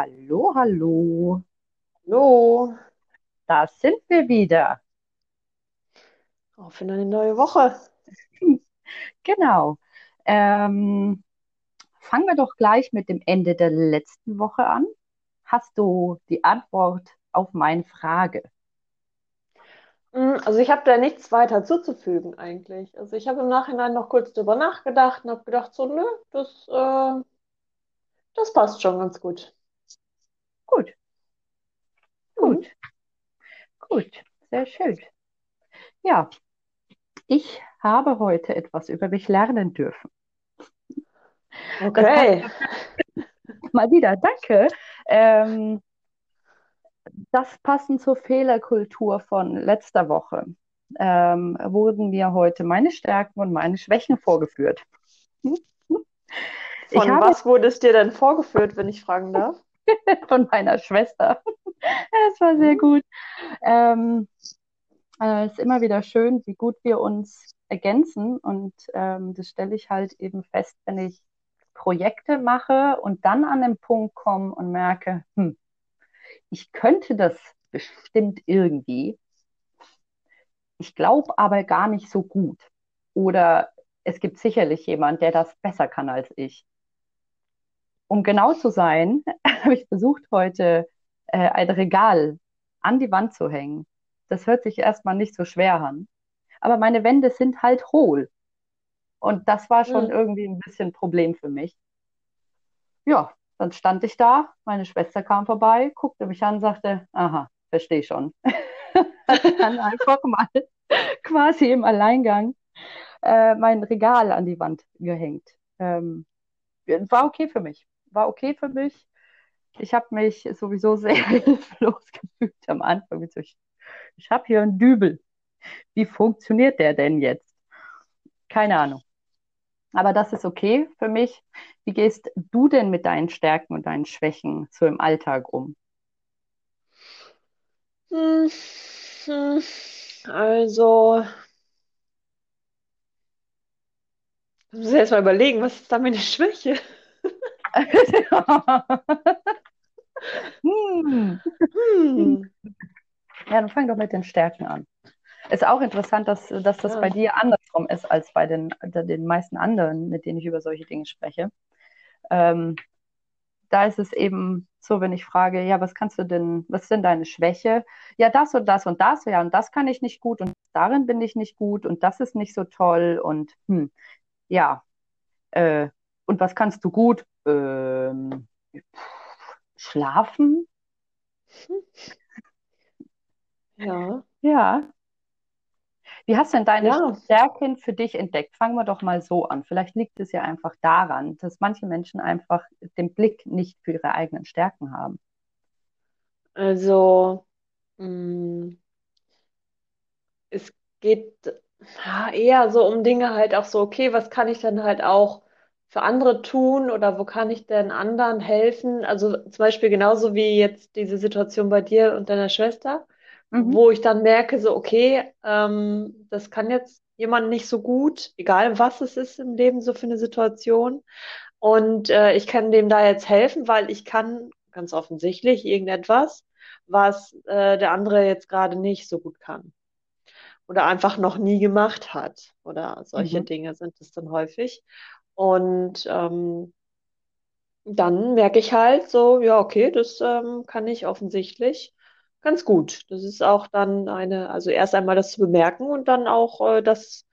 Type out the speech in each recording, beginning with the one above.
Hallo, hallo. Hallo, Da sind wir wieder. auf in eine neue Woche. Genau. Ähm, fangen wir doch gleich mit dem Ende der letzten Woche an. Hast du die Antwort auf meine Frage? Mm, Also ich habe da nichts weiter zuzufügen eigentlich. Also ich habe im Nachhinein noch kurz drüber nachgedacht und habe gedacht, so, nö, das, äh, das passt schon ganz gut. Gut, gut, Mhm. gut. Sehr schön. Ja, ich habe heute etwas über mich lernen dürfen. Passt Okay. mal wieder. Danke. Ähm, das passend zur Fehlerkultur von letzter Woche. Ähm, wurden mir heute meine Stärken und meine Schwächen vorgeführt. Von habe was wurde es dir denn vorgeführt, wenn ich fragen darf? von meiner Schwester. Es war sehr Mhm. gut. Ähm, äh, es ist immer wieder schön, wie gut wir uns ergänzen. Und ähm, das stelle ich halt eben fest, wenn ich Projekte mache und dann an den Punkt komme und merke, hm, ich könnte das bestimmt irgendwie. Ich glaube aber gar nicht so gut. Oder es gibt sicherlich jemand, der das besser kann als ich. Um genau zu sein, habe ich versucht, heute äh, ein Regal an die Wand zu hängen. Das hört sich erstmal nicht so schwer an. Aber meine Wände sind halt hohl. Und das war schon Mhm. irgendwie ein bisschen ein Problem für mich. Ja, dann stand ich da, meine Schwester kam vorbei, guckte mich an, sagte, aha, verstehe schon. Dann einfach mal quasi im Alleingang äh, mein Regal an die Wand gehängt. Ähm, war okay für mich. War okay für mich. Ich habe mich sowieso sehr hilflos gefühlt am Anfang. Ich, ich habe hier einen Dübel. Wie funktioniert der denn jetzt? Keine Ahnung. Aber das ist okay für mich. Wie gehst du denn mit deinen Stärken und deinen Schwächen so im Alltag um? Hm, hm. Also, ich muss erst mal überlegen, was ist da meine Schwäche? hm. Hm. Ja, dann fang doch mit den Stärken an. Ist auch interessant, dass, dass das bei Ja. dir andersrum ist als bei den, den meisten anderen, mit denen ich über solche Dinge spreche. Ähm, da ist es eben so, wenn ich frage, ja, was kannst du denn, was ist denn deine Schwäche? Ja, das und das und das, ja, und das kann ich nicht gut und darin bin ich nicht gut und das ist nicht so toll und hm, ja, äh, und was kannst du gut? Ähm, schlafen? Ja. Ja. Wie hast du denn deine Ja. Stärken für dich entdeckt? Fangen wir doch mal so an. Vielleicht liegt es ja einfach daran, dass manche Menschen einfach den Blick nicht für ihre eigenen Stärken haben. Also, mh, es geht ja, eher so um Dinge halt auch so, okay, was kann ich denn halt auch für andere tun oder wo kann ich denn anderen helfen? Also zum Beispiel genauso wie jetzt diese Situation bei dir und deiner Schwester, Mhm. wo ich dann merke, so, okay, ähm, das kann jetzt jemand nicht so gut, egal was es ist im Leben, so für eine Situation. Und äh, ich kann dem da jetzt helfen, weil ich kann ganz offensichtlich irgendetwas, was äh, der andere jetzt gerade nicht so gut kann oder einfach noch nie gemacht hat oder solche Mhm. Dinge sind es dann häufig. Und ähm, dann merke ich halt so, ja, okay, das ähm, kann ich offensichtlich ganz gut. Das ist auch dann eine, also erst einmal das zu bemerken und dann auch äh, das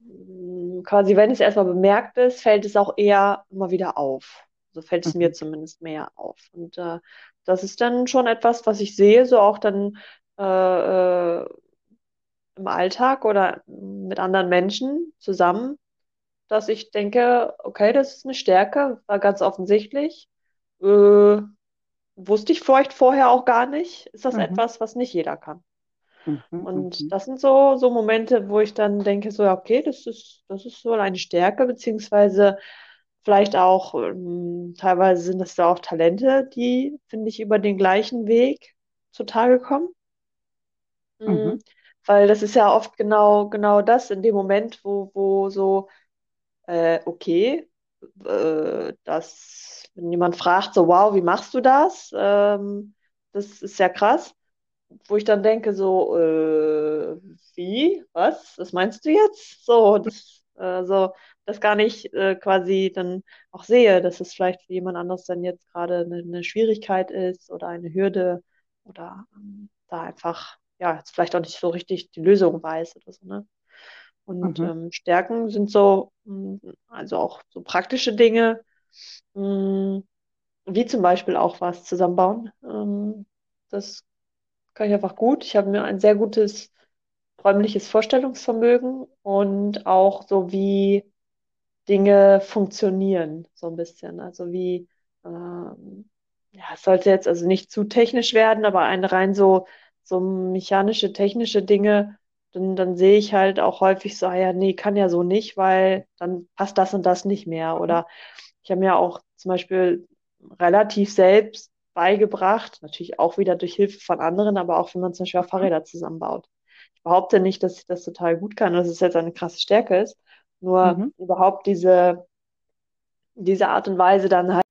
mh, quasi, wenn es erstmal bemerkt ist, fällt es auch eher immer wieder auf. So fällt es mir Mhm. zumindest mehr auf. Und äh, das ist dann schon etwas, was ich sehe, so auch dann äh, äh, im Alltag oder mit anderen Menschen zusammen, dass ich denke, okay, das ist eine Stärke, war ganz offensichtlich. Äh, wusste ich vielleicht vorher auch gar nicht. Ist das Mhm. etwas, was nicht jeder kann? Mhm. Und Mhm. das sind so, so Momente, wo ich dann denke, so, ja, okay, das ist, das ist wohl eine Stärke, beziehungsweise vielleicht auch, ähm, teilweise sind das da auch Talente, die, finde ich, über den gleichen Weg zutage kommen. Mhm. Mm, Weil das ist ja oft genau, genau das in dem Moment, wo, wo so, äh, okay. äh, dass, wenn jemand fragt, so, wow, wie machst du das? Ähm, das ist ja krass. Wo ich dann denke, so, äh, wie? Was? Was meinst du jetzt? So, das, äh, so, das gar nicht äh, quasi dann auch sehe, dass es vielleicht für jemand anderes dann jetzt gerade eine, eine Schwierigkeit ist oder eine Hürde oder ähm, da einfach, ja, jetzt vielleicht auch nicht so richtig die Lösung weiß oder so, ne? Und Mhm. ähm, Stärken sind so, mh, also auch so praktische Dinge, mh, wie zum Beispiel auch was zusammenbauen. Ähm, das kann ich einfach gut. Ich habe mir ein sehr gutes räumliches Vorstellungsvermögen und auch so wie Dinge funktionieren, so ein bisschen. Also wie, ähm, ja, es sollte jetzt also nicht zu technisch werden, aber ein rein so, so mechanische, technische Dinge, dann, dann sehe ich halt auch häufig so, ah ja, nee, kann ja so nicht, weil dann passt das und das nicht mehr. Oder ich habe mir auch zum Beispiel relativ selbst beigebracht, natürlich auch wieder durch Hilfe von anderen, aber auch wenn man zum Beispiel Fahrräder zusammenbaut. Ich behaupte nicht, dass ich das total gut kann, dass es jetzt eine krasse Stärke ist. Nur Mhm. überhaupt diese, diese Art und Weise dann halt.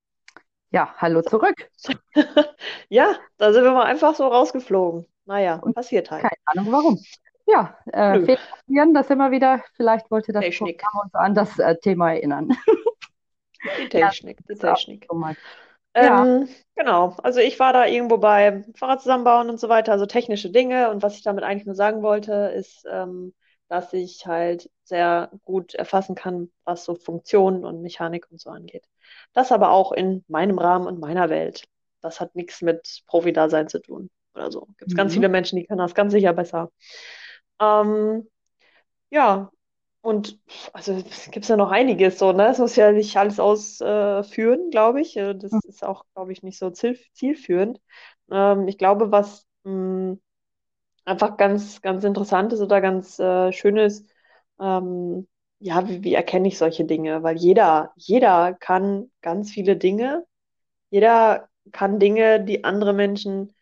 Ja, hallo zurück. Ja, da sind wir mal einfach so rausgeflogen. Naja, Und passiert halt. keine Ahnung warum. Ja, äh, Nö, Fehler passieren, das immer wieder. Vielleicht wollte das Technik. Programm uns an das äh, Thema erinnern. Die Ja, Technik, die ist auch Technik. so mal. Ja, Ähm, genau, also ich war da irgendwo bei Fahrrad zusammenbauen und so weiter, also technische Dinge. Und was ich damit eigentlich nur sagen wollte, ist, ähm, dass ich halt sehr gut erfassen kann, was so Funktionen und Mechanik und so angeht. Das aber auch in meinem Rahmen und meiner Welt. Das hat nichts mit Profi-Dasein zu tun oder so. Gibt es ganz mhm. viele Menschen, die können das ganz sicher besser. Ähm, ja, und also es gibt ja noch einiges so, ne? Es muss ja nicht alles ausführen, glaube ich. Äh, Das ist auch, glaube ich, nicht so ziel, zielführend. Ähm, ich glaube, was mh, einfach ganz, ganz interessant ist oder ganz äh, schön ist, ähm, ja, wie, wie erkenne ich solche Dinge? Weil jeder, jeder kann ganz viele Dinge. Jeder kann Dinge, die andere Menschen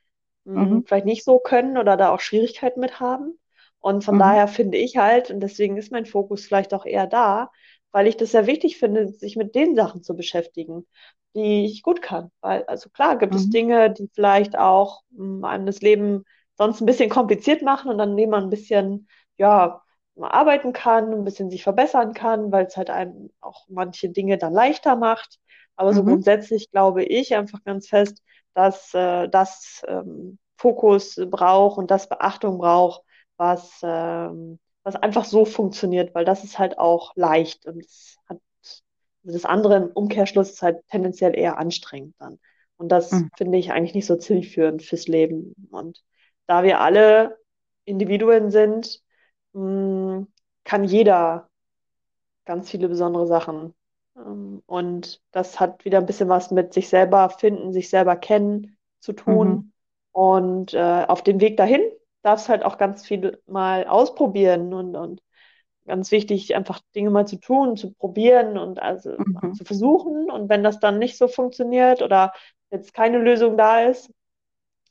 mh, Mhm. vielleicht nicht so können oder da auch Schwierigkeiten mit haben. Und von Mhm. daher finde ich halt, und deswegen ist mein Fokus vielleicht auch eher da, weil ich das sehr wichtig finde, sich mit den Sachen zu beschäftigen, die ich gut kann. Weil, also klar, gibt es Mhm. Dinge, die vielleicht auch mh, einem das Leben sonst ein bisschen kompliziert machen und an denen man ein bisschen, ja, mal arbeiten kann, ein bisschen sich verbessern kann, weil es halt einem auch manche Dinge dann leichter macht. Aber so Mhm. grundsätzlich glaube ich einfach ganz fest, dass äh, das ähm, Fokus braucht und das Beachtung braucht, was, ähm, was einfach so funktioniert, weil das ist halt auch leicht und es hat also das andere im Umkehrschluss ist halt tendenziell eher anstrengend dann. Und das Mhm. finde ich eigentlich nicht so zielführend fürs Leben. Und da wir alle Individuen sind, mh, kann jeder ganz viele besondere Sachen. Ähm, Und das hat wieder ein bisschen was mit sich selber finden, sich selber kennen zu Mhm. tun. Und äh, auf dem Weg dahin darfst halt auch ganz viel mal ausprobieren und, und ganz wichtig, einfach Dinge mal zu tun, zu probieren und also Mhm. zu versuchen. Und wenn das dann nicht so funktioniert oder jetzt keine Lösung da ist,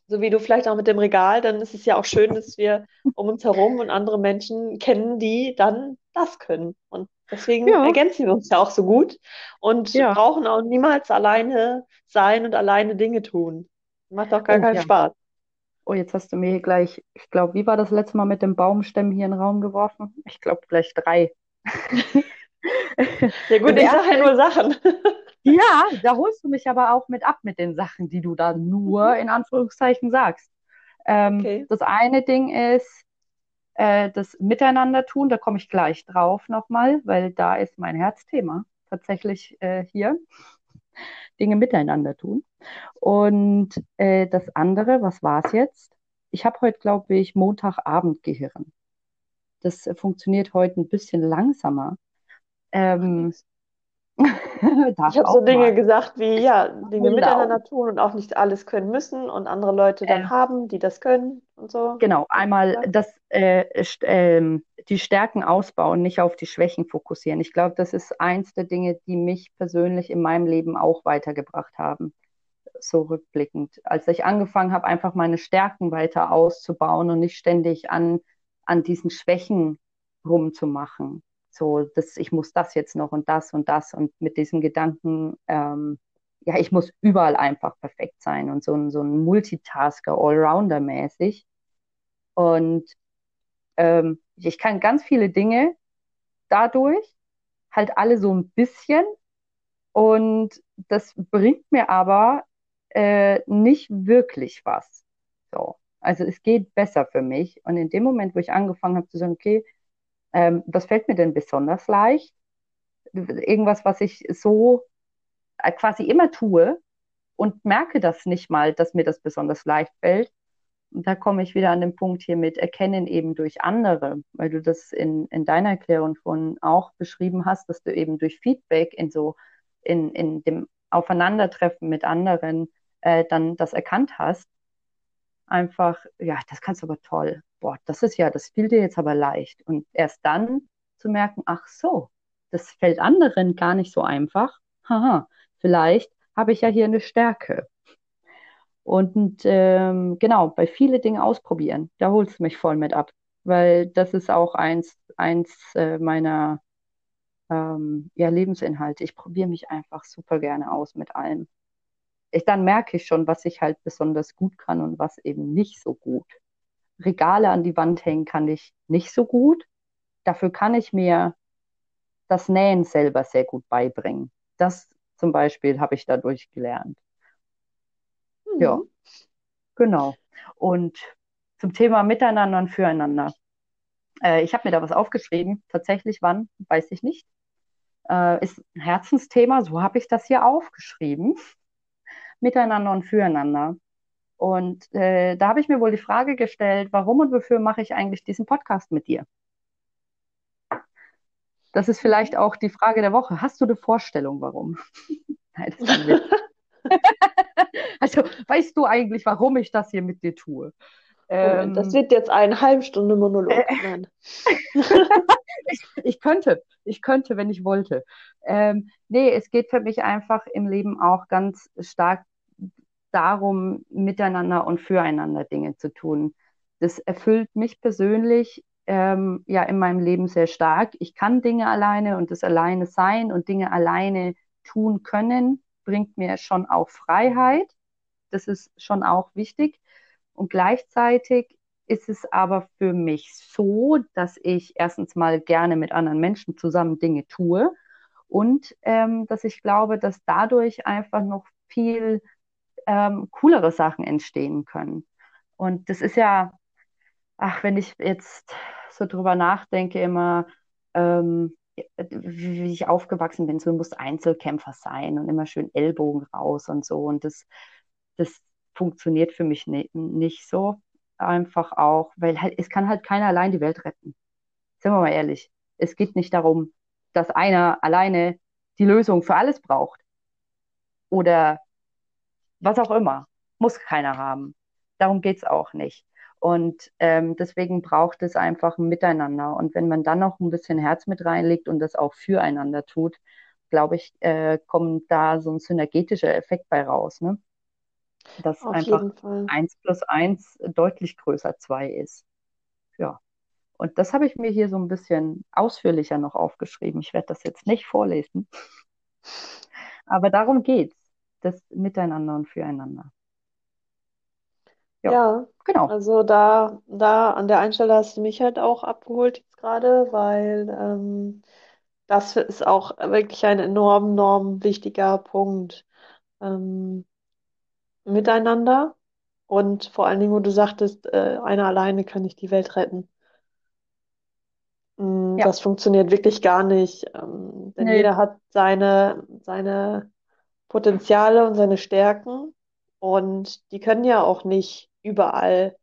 so wie du vielleicht auch mit dem Regal, dann ist es ja auch schön, dass wir um uns herum und andere Menschen kennen, die dann das können. Und deswegen Ja, ergänzen wir uns ja auch so gut und ja. brauchen auch niemals alleine sein und alleine Dinge tun. Macht auch gar Oh keinen ja. Spaß. Oh, jetzt hast du mir hier gleich, ich glaube, wie war das letzte Mal mit dem Baumstämmen hier in den Raum geworfen? Ich glaube, gleich drei. Ja gut, ich sage ja nur Sachen. Ja, da holst du mich aber auch mit ab mit den Sachen, die du da Mhm. nur in Anführungszeichen sagst. Ähm, Okay. das eine Ding ist äh, das Miteinander tun, da komme ich gleich drauf nochmal, weil da ist mein Herzthema tatsächlich äh, hier, Dinge miteinander tun. Und äh, das andere, was war es jetzt? Ich habe heute, glaube ich, Montagabendgehirn. Das äh, funktioniert heute ein bisschen langsamer. Ähm, Ich habe so auch mal. Dinge gesagt wie, ja, Dinge Genau. miteinander tun und auch nicht alles können müssen und andere Leute Äh, dann haben, die das können und so. Genau, einmal das, äh, ähm, die Stärken ausbauen, nicht auf die Schwächen fokussieren. Ich glaube, das ist eins der Dinge, die mich persönlich in meinem Leben auch weitergebracht haben, so rückblickend. Als ich angefangen habe, einfach meine Stärken weiter auszubauen und nicht ständig an, an diesen Schwächen rumzumachen. So, dass ich muss das jetzt noch und das und das und mit diesem Gedanken, ähm, ja, ich muss überall einfach perfekt sein und so ein, so ein Multitasker, Allrounder mäßig. Und ähm, ich kann ganz viele Dinge dadurch, halt alle so ein bisschen. Und das bringt mir aber äh, nicht wirklich was. So. Also es geht besser für mich. Und in dem Moment, wo ich angefangen habe zu sagen, okay, ähm, was fällt mir denn besonders leicht? Irgendwas, was ich so äh, quasi immer tue und merke das nicht mal, dass mir das besonders leicht fällt. Und da komme ich wieder an den Punkt hier mit Erkennen eben durch andere, weil du das in, in deiner Erklärung von auch beschrieben hast, dass du eben durch Feedback in so, in, in dem Aufeinandertreffen mit anderen äh, dann das erkannt hast. Einfach, ja, das kannst du aber toll. Boah, das ist ja, das fiel dir jetzt aber leicht. Und erst dann zu merken, ach so, das fällt anderen gar nicht so einfach. Haha, vielleicht habe ich ja hier eine Stärke. Und ähm, genau, bei viele Dinge ausprobieren, da holst du mich voll mit ab, weil das ist auch eins, eins äh, meiner ähm, ja, Lebensinhalte. Ich probiere mich einfach super gerne aus mit allem. Ich, dann merke ich schon, was ich halt besonders gut kann und was eben nicht so gut. Regale an die Wand hängen kann ich nicht so gut. Dafür kann ich mir das Nähen selber sehr gut beibringen. Das zum Beispiel habe ich dadurch gelernt. Mhm. Ja, genau. Und zum Thema Miteinander und Füreinander. Äh, ich habe mir da was aufgeschrieben. Tatsächlich wann, weiß ich nicht. Äh, ist ein Herzensthema, so habe ich das hier aufgeschrieben. Miteinander und Füreinander. Und äh, da habe ich mir wohl die Frage gestellt, warum und wofür mache ich eigentlich diesen Podcast mit dir? Das ist vielleicht mhm. auch die Frage der Woche. Hast du eine Vorstellung, warum? Nein, das also, weißt du eigentlich, warum ich das hier mit dir tue? Ähm, das wird jetzt eine halbe Stunde Monolog. Äh, ich, ich, könnte, ich könnte, wenn ich wollte. Ähm, nee, es geht für mich einfach im Leben auch ganz stark darum, miteinander und füreinander Dinge zu tun. Das erfüllt mich persönlich ähm, ja in meinem Leben sehr stark. Ich kann Dinge alleine und das alleine sein und Dinge alleine tun können bringt mir schon auch Freiheit. Das ist schon auch wichtig. Und gleichzeitig ist es aber für mich so, dass ich erstens mal gerne mit anderen Menschen zusammen Dinge tue und ähm, dass ich glaube, dass dadurch einfach noch viel ähm, coolere Sachen entstehen können. Und das ist ja, ach, wenn ich jetzt so drüber nachdenke, immer, ähm, wie ich aufgewachsen bin, so du musst Einzelkämpfer sein und immer schön Ellbogen raus und so. Und das, das funktioniert für mich ne, nicht so. Einfach auch, weil halt, es kann halt keiner allein die Welt retten. Sind wir mal ehrlich. Es geht nicht darum, dass einer alleine die Lösung für alles braucht. Oder was auch immer. Muss keiner haben. Darum geht es auch nicht. Und ähm, deswegen braucht es einfach ein Miteinander. Und wenn man dann noch ein bisschen Herz mit reinlegt und das auch füreinander tut, glaube ich, äh, kommt da so ein synergetischer Effekt bei raus. Ne? Dass Auf einfach eins plus eins deutlich größer zwei ist. Ja. Und das habe ich mir hier so ein bisschen ausführlicher noch aufgeschrieben. Ich werde das jetzt nicht vorlesen. Aber darum geht's. Das Miteinander und Füreinander. Ja, ja, genau. Also da, da an der Einstelle hast du mich halt auch abgeholt jetzt gerade, weil ähm, das ist auch wirklich ein enorm, enorm wichtiger Punkt. Ähm, miteinander und vor allen Dingen, wo du sagtest, äh, einer alleine kann nicht die Welt retten. Mm, ja. Das funktioniert wirklich gar nicht. Ähm, denn nee. jeder hat seine, seine Potenziale und seine Stärken und die können ja auch nicht überall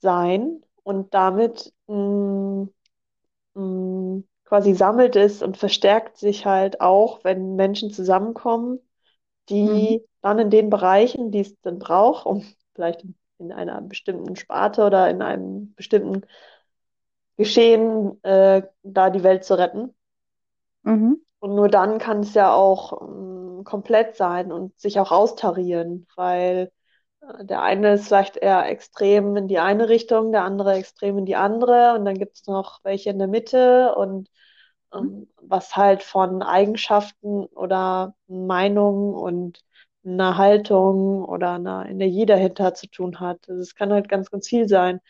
sein und damit mh, mm, mh, mm, quasi sammelt es und verstärkt sich halt auch, wenn Menschen zusammenkommen, die mhm. dann in den Bereichen, die es dann braucht, um vielleicht in einer bestimmten Sparte oder in einem bestimmten Geschehen äh, da die Welt zu retten. Mhm. Und nur dann kann es ja auch ähm, komplett sein und sich auch austarieren, weil der eine ist vielleicht eher extrem in die eine Richtung, der andere extrem in die andere und dann gibt es noch welche in der Mitte und ähm, was halt von Eigenschaften oder Meinungen und einer Haltung oder einer Energie dahinter zu tun hat. Also es kann halt ganz, ganz viel sein.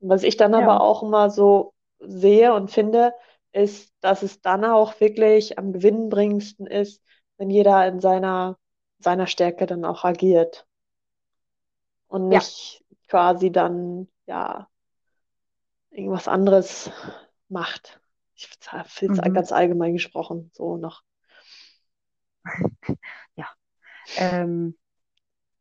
Was ich dann ja. aber auch immer so sehe und finde, ist, dass es dann auch wirklich am gewinnbringendsten ist, wenn jeder in seiner, seiner Stärke dann auch agiert. Und nicht ja. quasi dann, ja, irgendwas anderes macht. Ich finde es mhm. ganz allgemein gesprochen, so noch. ja. Ähm,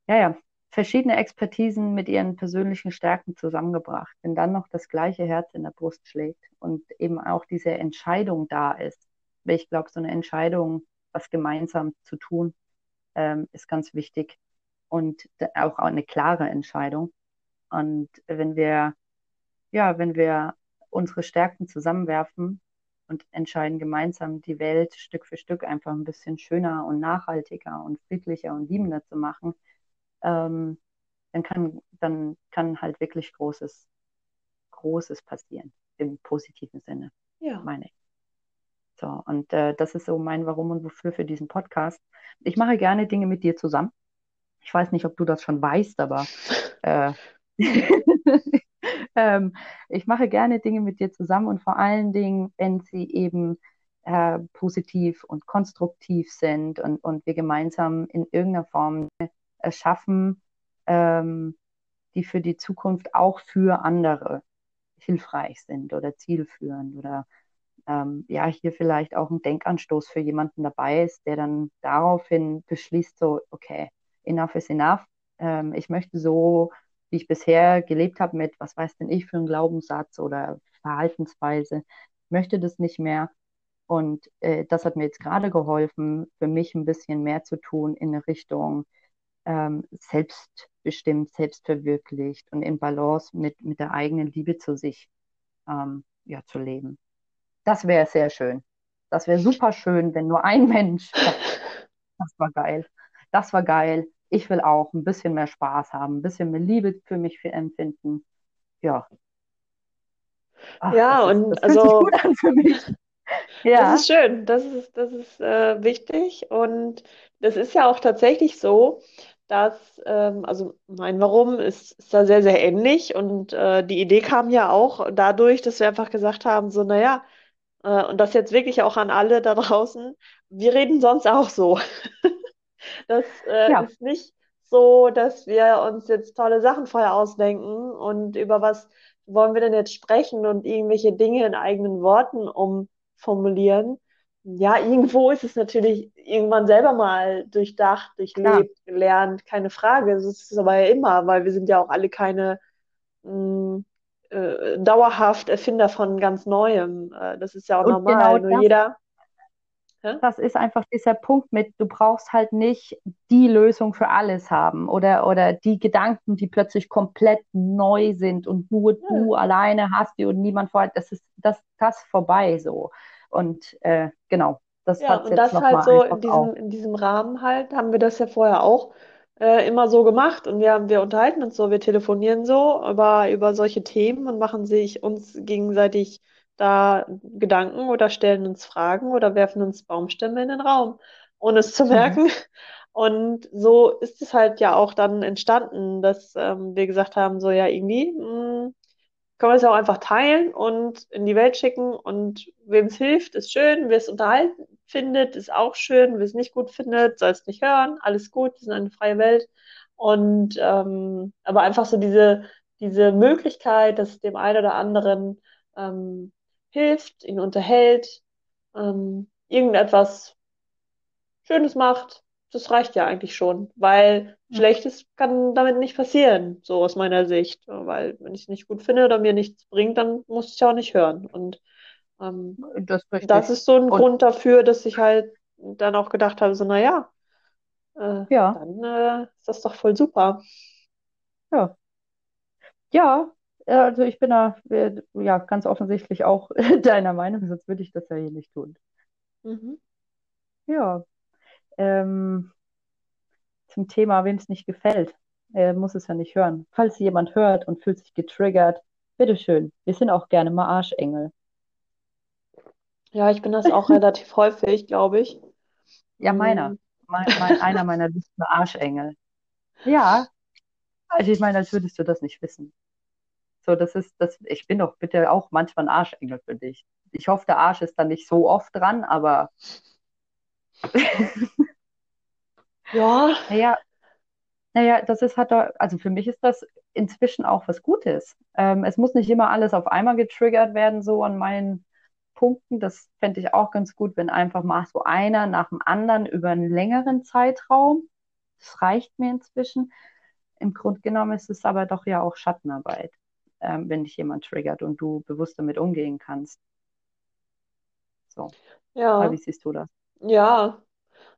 ja, ja verschiedene Expertisen mit ihren persönlichen Stärken zusammengebracht. Wenn dann noch das gleiche Herz in der Brust schlägt und eben auch diese Entscheidung da ist, weil ich glaube, so eine Entscheidung, was gemeinsam zu tun, ähm, ist ganz wichtig und auch eine klare Entscheidung. Und wenn wir, ja, wenn wir unsere Stärken zusammenwerfen und entscheiden gemeinsam die Welt Stück für Stück einfach ein bisschen schöner und nachhaltiger und friedlicher und liebender zu machen, ähm, dann kann, dann kann halt wirklich Großes, Großes passieren, im positiven Sinne, ja. meine ich. So, und äh, das ist so mein Warum und Wofür für diesen Podcast. Ich mache gerne Dinge mit dir zusammen. Ich weiß nicht, ob du das schon weißt, aber äh, ähm, ich mache gerne Dinge mit dir zusammen und vor allen Dingen, wenn sie eben äh, positiv und konstruktiv sind und, und wir gemeinsam in irgendeiner Form erschaffen, ähm, die für die Zukunft auch für andere hilfreich sind oder zielführend oder ähm, ja, hier vielleicht auch ein Denkanstoß für jemanden dabei ist, der dann daraufhin beschließt, so, okay, enough is enough. Ähm, ich möchte so, wie ich bisher gelebt habe, mit, was weiß denn ich für einen Glaubenssatz oder Verhaltensweise, möchte das nicht mehr. Und äh, das hat mir jetzt gerade geholfen, für mich ein bisschen mehr zu tun in eine Richtung, ähm, selbstbestimmt, selbstverwirklicht und in Balance mit, mit der eigenen Liebe zu sich ähm, ja, zu leben. Das wäre sehr schön. Das wäre super schön, wenn nur ein Mensch. Das war geil. Das war geil. Ich will auch ein bisschen mehr Spaß haben, ein bisschen mehr Liebe für mich empfinden. Ja. Ach, ja, das und ist, das also. gut an für mich. Ja. Das ist schön, das ist, das ist äh, wichtig und das ist ja auch tatsächlich so, dass, ähm, also mein Warum ist, ist da sehr, sehr ähnlich und äh, die Idee kam ja auch dadurch, dass wir einfach gesagt haben, so, naja, äh, und das jetzt wirklich auch an alle da draußen, wir reden sonst auch so. das äh, ja. ist nicht so, dass wir uns jetzt tolle Sachen vorher ausdenken und über was wollen wir denn jetzt sprechen und irgendwelche Dinge in eigenen Worten umformulieren, ja, irgendwo ist es natürlich irgendwann selber mal durchdacht, durchlebt, Klar. gelernt, keine Frage. Das ist aber ja immer, weil wir sind ja auch alle keine mh, mm, äh, dauerhaft Erfinder von ganz Neuem. Äh, das ist ja auch Und normal. Genau Nur jeder. Das ist einfach dieser Punkt mit, du brauchst halt nicht die Lösung für alles haben oder, oder die Gedanken, die plötzlich komplett neu sind und nur ja. du alleine hast die und niemand vorher. Das ist das, das vorbei so. Und äh, genau, das ja, und das halt so in diesem, in diesem Rahmen halt, haben wir das ja vorher auch äh, immer so gemacht und wir, wir unterhalten uns so, wir telefonieren so über, über solche Themen und machen sich uns gegenseitig da Gedanken oder stellen uns Fragen oder werfen uns Baumstämme in den Raum, ohne es zu mhm. merken. Mhm. Und so ist es halt ja auch dann entstanden, dass ähm, wir gesagt haben, so ja, irgendwie, mh, können wir es auch einfach teilen und in die Welt schicken. Und wem es hilft, ist schön, wer es unterhalten findet, ist auch schön, wer es nicht gut findet, soll es nicht hören, alles gut, wir sind eine freie Welt. Und ähm, aber einfach so diese diese Möglichkeit, dass es dem einen oder anderen ähm, hilft, ihn unterhält, ähm, irgendetwas Schönes macht, das reicht ja eigentlich schon, weil ja. Schlechtes kann damit nicht passieren, so aus meiner Sicht. Weil wenn ich es nicht gut finde oder mir nichts bringt, dann muss ich es ja auch nicht hören. Und ähm, das, das, ist so ein Und Grund dafür, dass ich halt dann auch gedacht habe, so, naja, äh, ja. dann äh, ist das doch voll super. Ja. Ja, also ich bin da äh, ja ganz offensichtlich auch deiner Meinung, sonst würde ich das ja hier nicht tun. Mhm. Ja, ähm, zum Thema, wem es nicht gefällt, er muss es ja nicht hören. Falls jemand hört und fühlt sich getriggert, bitteschön, wir sind auch gerne mal Arschengel. Ja, ich bin das auch relativ häufig, glaube ich. Ja, meiner. Mm, Mein, mein, einer meiner liebsten Arschengel. Ja, also ich meine, als würdest du das nicht wissen. So, das ist, das, ich bin doch bitte auch manchmal ein Arschengel für dich. Ich hoffe, der Arsch ist da nicht so oft dran, aber Ja, naja, naja, das ist halt, also für mich ist das inzwischen auch was Gutes. Ähm, es muss nicht immer alles auf einmal getriggert werden, so an meinen Punkten. Das fände ich auch ganz gut, wenn einfach mal so einer nach dem anderen über einen längeren Zeitraum. Das reicht mir inzwischen. Im Grunde genommen ist es aber doch ja auch Schattenarbeit, ähm, wenn dich jemand triggert und du bewusst damit umgehen kannst. So, oder wie ja, siehst du das? ja.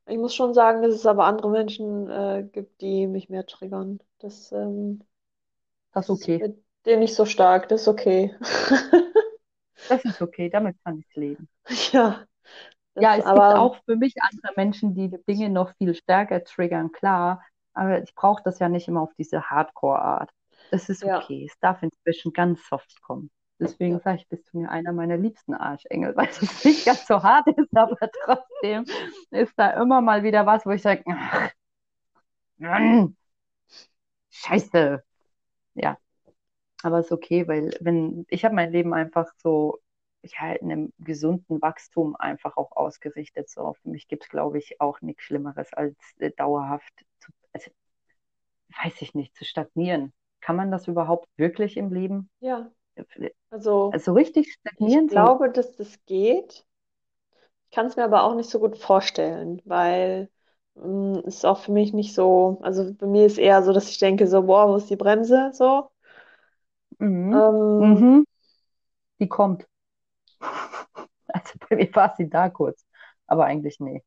Ich muss schon sagen, dass es aber andere Menschen äh, gibt, die mich mehr triggern. Das, ähm, Das ist ist okay. mit denen nicht so stark. Das ist okay. Das ist okay, damit kann ich leben. Ja, Ja, das es gibt aber, auch für mich andere Menschen, die Dinge noch viel stärker triggern, klar. Aber ich brauche das ja nicht immer auf diese Hardcore-Art. Es ist ja, okay. Es darf inzwischen ganz soft kommen. Deswegen sage ich, bist du mir einer meiner liebsten Arschengel, weil es nicht ganz so hart ist, aber trotzdem ist da immer mal wieder was, wo ich sage, Scheiße. Ja, aber es ist okay, weil wenn ich habe mein Leben einfach so ja, in einem gesunden Wachstum einfach auch ausgerichtet. So, für mich gibt es, glaube ich, auch nichts Schlimmeres als äh, dauerhaft zu, also, weiß ich nicht, zu stagnieren. Kann man das überhaupt wirklich im Leben? Ja, also Also richtig ich stagnieren, so, glaube, dass das geht. Ich kann es mir aber auch nicht so gut vorstellen, weil mm, es ist auch für mich nicht so, also bei mir ist eher so, dass ich denke, so, boah, wo ist die Bremse? So. mhm, Ähm, mhm, die kommt. Also bei mir war sie da kurz, aber eigentlich nee.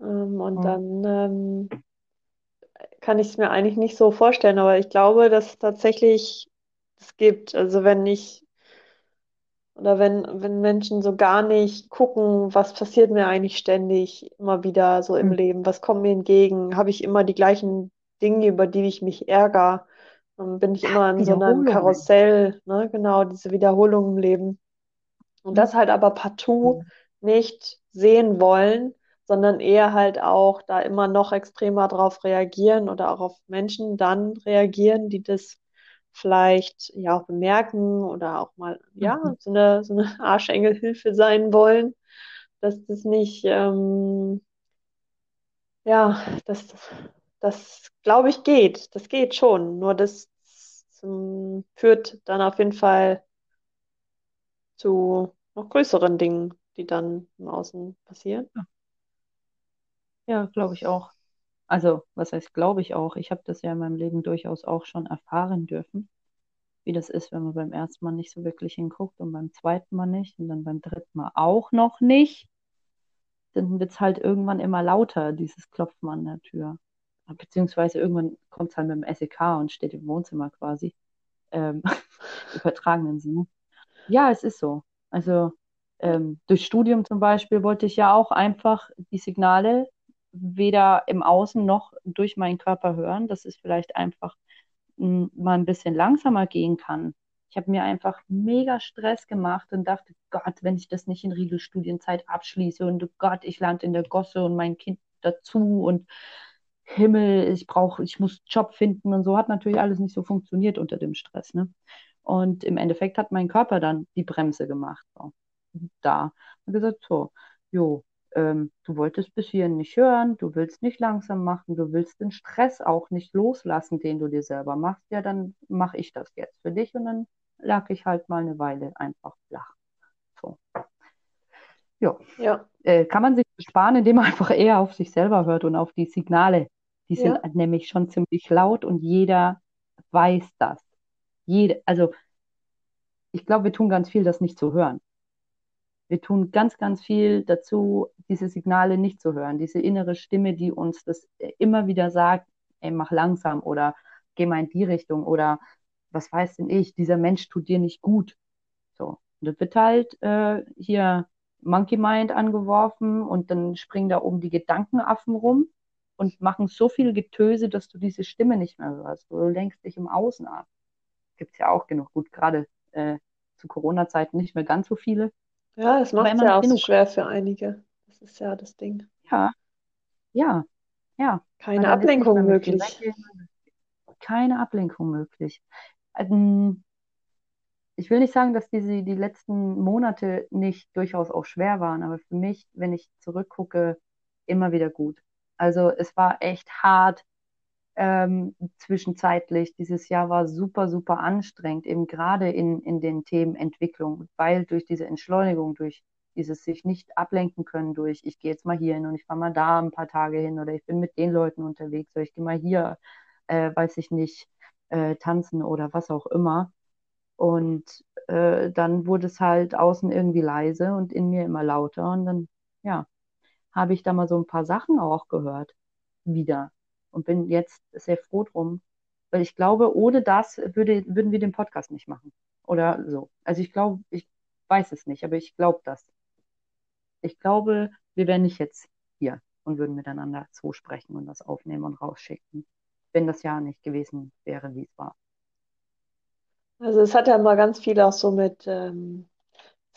ähm, und Mhm. dann ähm, kann ich es mir eigentlich nicht so vorstellen, aber ich glaube, dass tatsächlich es gibt. Also wenn ich oder wenn, wenn Menschen so gar nicht gucken, was passiert mir eigentlich ständig immer wieder so im Mhm. Leben, was kommt mir entgegen, habe ich immer die gleichen Dinge, über die ich mich ärgere, ähm, bin ich immer in so einem. Karussell, ne? Genau, diese Wiederholung im Leben. Und Mhm. das halt aber partout Mhm. nicht sehen wollen, sondern eher halt auch da immer noch extremer drauf reagieren oder auch auf Menschen dann reagieren, die das vielleicht ja auch bemerken oder auch mal ja Mhm. so eine, so eine Arschengelhilfe sein wollen, dass das nicht, ähm, ja, das, das glaube ich geht. Das geht schon. Nur das ähm, führt dann auf jeden Fall zu noch größeren Dingen, die dann im Außen passieren. Ja, glaube ich auch. Also, was heißt, glaube ich auch. Ich habe das ja in meinem Leben durchaus auch schon erfahren dürfen, wie das ist, wenn man beim ersten Mal nicht so wirklich hinguckt und beim zweiten Mal nicht und dann beim dritten Mal auch noch nicht. Dann wird es halt irgendwann immer lauter, dieses Klopfen an der Tür. Beziehungsweise irgendwann kommt es halt mit dem SEK und steht im Wohnzimmer quasi. Ähm, übertragenen Sinne. Ja, es ist so. Also ähm, durch Studium zum Beispiel wollte ich ja auch einfach die Signale weder im Außen noch durch meinen Körper hören, dass es vielleicht einfach m, mal ein bisschen langsamer gehen kann. Ich habe mir einfach mega Stress gemacht und dachte, Gott, wenn ich das nicht in Regelstudienzeit abschließe und oh Gott, ich lande in der Gosse und mein Kind dazu und Himmel, ich brauche, ich muss Job finden und so hat natürlich alles nicht so funktioniert unter dem Stress, ne? Und im Endeffekt hat mein Körper dann die Bremse gemacht. So. Da. Und gesagt, so, jo, ähm, du wolltest bis hierhin nicht hören, du willst nicht langsam machen, du willst den Stress auch nicht loslassen, den du dir selber machst, ja, dann mache ich das jetzt für dich und dann lag ich halt mal eine Weile einfach flach. So. Ja. Ja, Äh, kann man sich sparen, indem man einfach eher auf sich selber hört und auf die Signale. Die sind ja, nämlich schon ziemlich laut und jeder weiß das. Jede, also ich glaube, wir tun ganz viel, das nicht zu hören. Wir tun ganz, ganz viel dazu, diese Signale nicht zu hören. Diese innere Stimme, die uns das immer wieder sagt, ey, mach langsam oder geh mal in die Richtung oder was weiß denn ich, dieser Mensch tut dir nicht gut. So. Und das wird halt äh, hier Monkey Mind angeworfen und dann springen da oben die Gedankenaffen rum und machen so viel Getöse, dass du diese Stimme nicht mehr hörst. Du lenkst dich im Außen ab. Gibt es ja auch genug. Gut, gerade äh, zu Corona-Zeiten nicht mehr ganz so viele. Ja, das macht es ja auch so genug. schwer für einige. Das ist ja das Ding. Ja, ja, ja. Keine mehr Ablenkung möglich. Keine Ablenkung möglich. Ähm, ich will nicht sagen, dass diese, die letzten Monate nicht durchaus auch schwer waren, aber für mich, wenn ich zurückgucke, immer wieder gut. Also es war echt hart ähm, zwischenzeitlich. Dieses Jahr war super, super anstrengend, eben gerade in, in den Themen Entwicklung, weil durch diese Entschleunigung, durch dieses sich nicht ablenken können durch, ich gehe jetzt mal hier hin und ich fahre mal da ein paar Tage hin oder ich bin mit den Leuten unterwegs oder ich gehe mal hier, äh, weiß ich nicht, äh, tanzen oder was auch immer. Und äh, dann wurde es halt außen irgendwie leise und in mir immer lauter. Und dann, ja, habe ich da mal so ein paar Sachen auch gehört wieder und bin jetzt sehr froh drum, weil ich glaube, ohne das würde, würden wir den Podcast nicht machen oder so. Also ich glaube, ich weiß es nicht, aber ich glaube das. Ich glaube, wir wären nicht jetzt hier und würden miteinander so sprechen und das aufnehmen und rausschicken, wenn das Jahr nicht gewesen wäre, wie es war. Also es hat ja immer ganz viel auch so mit ähm,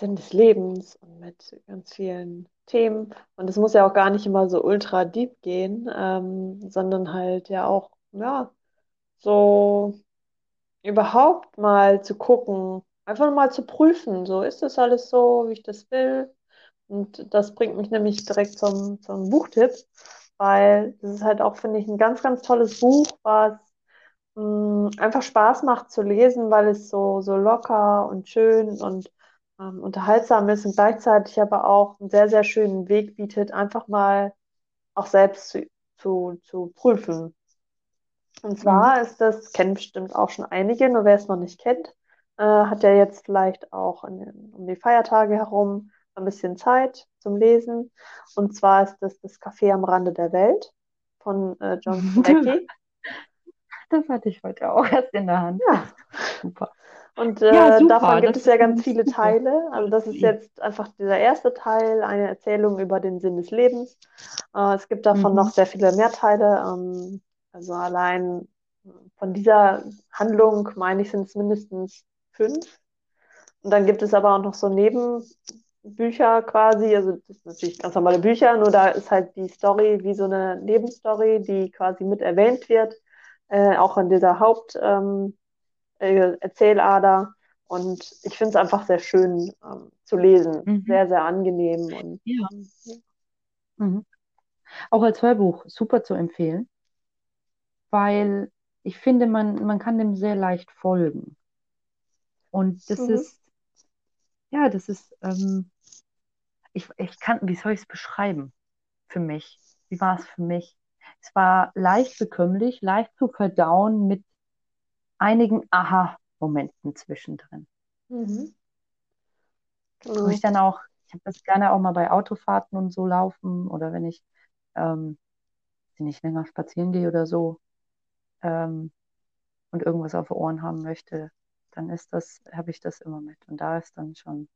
Sinn des Lebens und mit ganz vielen Themen. Und es muss ja auch gar nicht immer so ultra deep gehen, ähm, sondern halt ja auch, ja, so überhaupt mal zu gucken, einfach mal zu prüfen, so ist das alles so, wie ich das will. Und das bringt mich nämlich direkt zum, zum Buchtipp, weil das ist halt auch, finde ich, ein ganz, ganz tolles Buch, was mh, einfach Spaß macht zu lesen, weil es so, so locker und schön und ähm, unterhaltsam ist und gleichzeitig aber auch einen sehr, sehr schönen Weg bietet, einfach mal auch selbst zu, zu, zu prüfen. Und Mhm. zwar ist das, kennen bestimmt auch schon einige, nur wer es noch nicht kennt, äh, hat ja jetzt vielleicht auch in um die Feiertage herum ein bisschen Zeit zum Lesen. Und zwar ist das das Café am Rande der Welt von äh, John Strelacki. Das hatte ich heute auch erst in der Hand. Ja, Super. Und Ja, äh, davon super. gibt Das es ja ganz viele super, Teile. Also das ist Idee. jetzt einfach dieser erste Teil, eine Erzählung über den Sinn des Lebens. Äh, es gibt davon noch Mhm. sehr viele mehr Teile. Ähm, also allein von dieser Handlung, meine ich, sind es mindestens fünf. Und dann gibt es aber auch noch so Nebenbücher quasi. Also das sind natürlich ganz normale Bücher, nur da ist halt die Story wie so eine Nebenstory, die quasi mit erwähnt wird, äh, auch in dieser Haupt, ähm, äh, Erzählader. Und ich finde es einfach sehr schön ähm, zu lesen. Mhm. Sehr, sehr angenehm. Und Ja. Mhm. Auch als Hörbuch super zu empfehlen, weil ich finde, man, man kann dem sehr leicht folgen. Und das Mhm. ist, ja, das ist, ähm, ich, ich kann, wie soll ich es beschreiben für mich? Wie war es für mich? Es war leicht bekömmlich, leicht zu verdauen mit einigen Aha-Momenten zwischendrin. Mhm. Wo ich Genau. dann auch, ich habe das gerne auch mal bei Autofahrten und so laufen oder wenn ich, ähm, ich länger spazieren gehe oder so, ähm, und irgendwas auf Ohren haben möchte, dann ist das, habe ich das immer mit. Und da ist dann schon,